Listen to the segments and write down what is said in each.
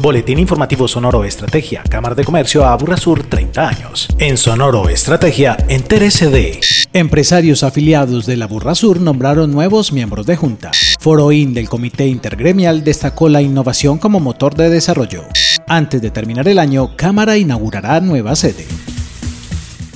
Boletín Informativo Sonoro Estrategia, Cámara de Comercio Aburrasur 30 años. En Sonoro Estrategia, entérese de... Empresarios afiliados de la Burrasur nombraron nuevos miembros de junta. Foroín del Comité Intergremial destacó la innovación como motor de desarrollo. Antes de terminar el año, Cámara inaugurará nueva sede.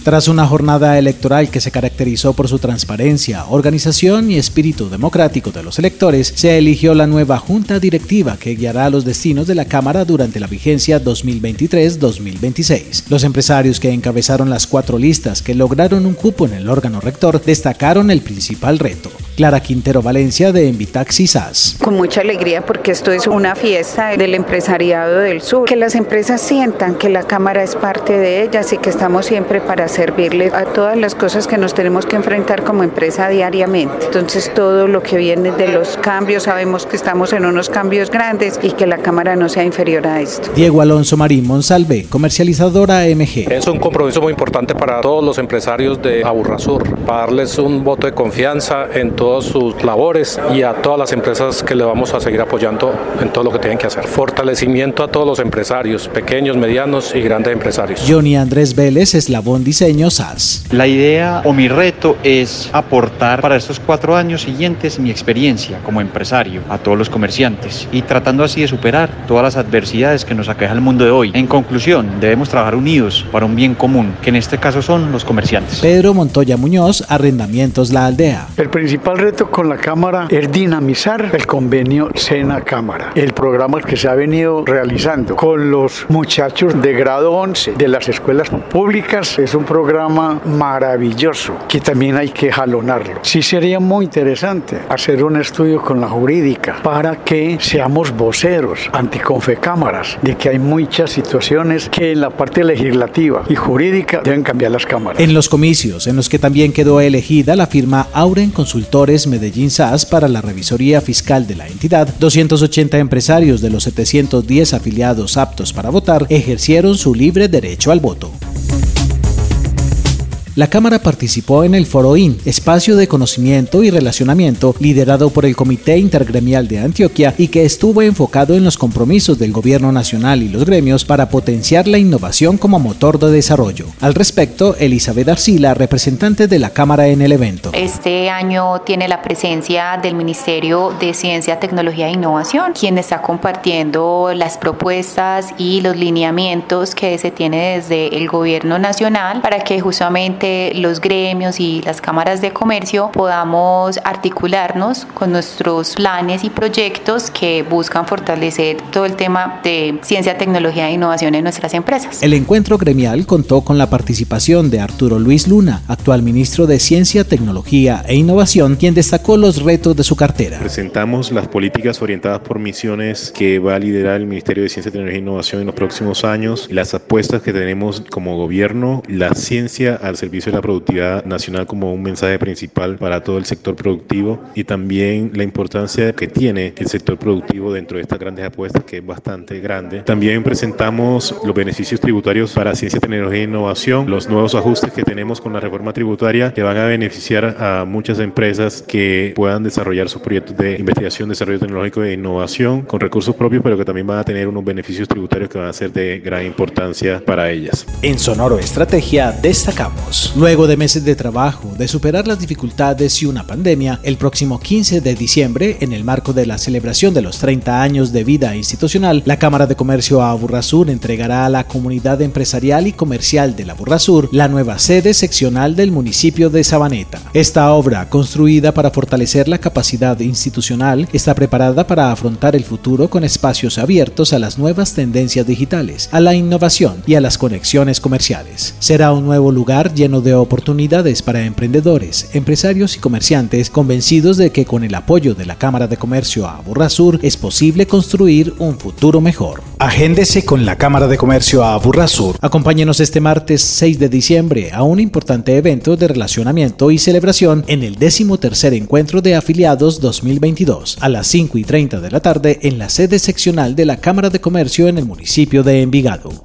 Tras una jornada electoral que se caracterizó por su transparencia, organización y espíritu democrático de los electores, se eligió la nueva junta directiva que guiará los destinos de la Cámara durante la vigencia 2023-2026. Los empresarios que encabezaron las cuatro listas que lograron un cupo en el órgano rector destacaron el principal reto, Clara Quintero Valencia de Envitaxi SAS. Con mucha alegría porque esto es una fiesta del empresariado del sur, que las empresas sientan que la Cámara es parte de ellas y que estamos siempre para servirle a todas las cosas que nos tenemos que enfrentar como empresa diariamente. Entonces todo lo que viene de los cambios, sabemos que estamos en unos cambios grandes y que la Cámara no sea inferior a esto. Diego Alonso Marín Monsalve, comercializadora MG. Es un compromiso muy importante para todos los empresarios de Aburrasur, para darles un voto de confianza en todas sus labores y a todas las empresas que le vamos a seguir apoyando en todo lo que tienen que hacer. Fortalecimiento a todos los empresarios, pequeños, medianos y grandes empresarios. Johnny Andrés Vélez, Eslabón Dice la idea o mi reto es aportar para estos cuatro años siguientes mi experiencia como empresario a todos los comerciantes y tratando así de superar todas las adversidades que nos aqueja el mundo de hoy. En conclusión, debemos trabajar unidos para un bien común, que en este caso son los comerciantes. Pedro Montoya Muñoz, Arrendamientos La Aldea. El principal reto con la Cámara es dinamizar el convenio Sena Cámara, el programa que se ha venido realizando con los muchachos de grado 11 de las escuelas públicas. Es un programa maravilloso que también hay que jalonarlo. Sí sería muy interesante hacer un estudio con la jurídica para que seamos voceros anticonfecámaras de que hay muchas situaciones que en la parte legislativa y jurídica deben cambiar las cámaras. En los comicios en los que también quedó elegida la firma Auren Medellín SAS para la revisoría fiscal de la entidad, 280 empresarios de los 710 afiliados aptos para votar ejercieron su libre derecho al voto. La Cámara participó en el Foro IN, espacio de conocimiento y relacionamiento liderado por el Comité Intergremial de Antioquia y que estuvo enfocado en los compromisos del Gobierno Nacional y los gremios para potenciar la innovación como motor de desarrollo. Al respecto, Elizabeth Arcila, representante de la Cámara en el evento. Este año tiene la presencia del Ministerio de Ciencia, Tecnología e Innovación, quien está compartiendo las propuestas y los lineamientos que se tiene desde el Gobierno Nacional para que justamente los gremios y las cámaras de comercio podamos articularnos con nuestros planes y proyectos que buscan fortalecer todo el tema de ciencia, tecnología e innovación en nuestras empresas. El encuentro gremial contó con la participación de Arturo Luis Luna, actual ministro de Ciencia, Tecnología e Innovación, quien destacó los retos de su cartera. Presentamos las políticas orientadas por misiones que va a liderar el Ministerio de Ciencia, Tecnología e Innovación en los próximos años, las apuestas que tenemos como gobierno, la ciencia al servicio de la productividad nacional como un mensaje principal para todo el sector productivo y también la importancia que tiene el sector productivo dentro de estas grandes apuestas que es bastante grande. También presentamos los beneficios tributarios para ciencia, tecnología e innovación, los nuevos ajustes que tenemos con la reforma tributaria que van a beneficiar a muchas empresas que puedan desarrollar sus proyectos de investigación, desarrollo tecnológico e innovación con recursos propios, pero que también van a tener unos beneficios tributarios que van a ser de gran importancia para ellas. En Sonoro Estrategia destacamos Luego de meses de trabajo, de superar las dificultades y una pandemia, el próximo 15 de diciembre, en el marco de la celebración de los 30 años de vida institucional, la Cámara de Comercio Aburrasur entregará a la comunidad empresarial y comercial de la Aburrasur la nueva sede seccional del municipio de Sabaneta. Esta obra, construida para fortalecer la capacidad institucional, está preparada para afrontar el futuro con espacios abiertos a las nuevas tendencias digitales, a la innovación y a las conexiones comerciales. Será un nuevo lugar lleno de oportunidades para emprendedores, empresarios y comerciantes convencidos de que con el apoyo de la Cámara de Comercio a Sur es posible construir un futuro mejor. Agéndese con la Cámara de Comercio a Sur. Acompáñenos este martes 6 de diciembre a un importante evento de relacionamiento y celebración en el 13 Encuentro de Afiliados 2022 a las 5 y 30 de la tarde en la sede seccional de la Cámara de Comercio en el municipio de Envigado.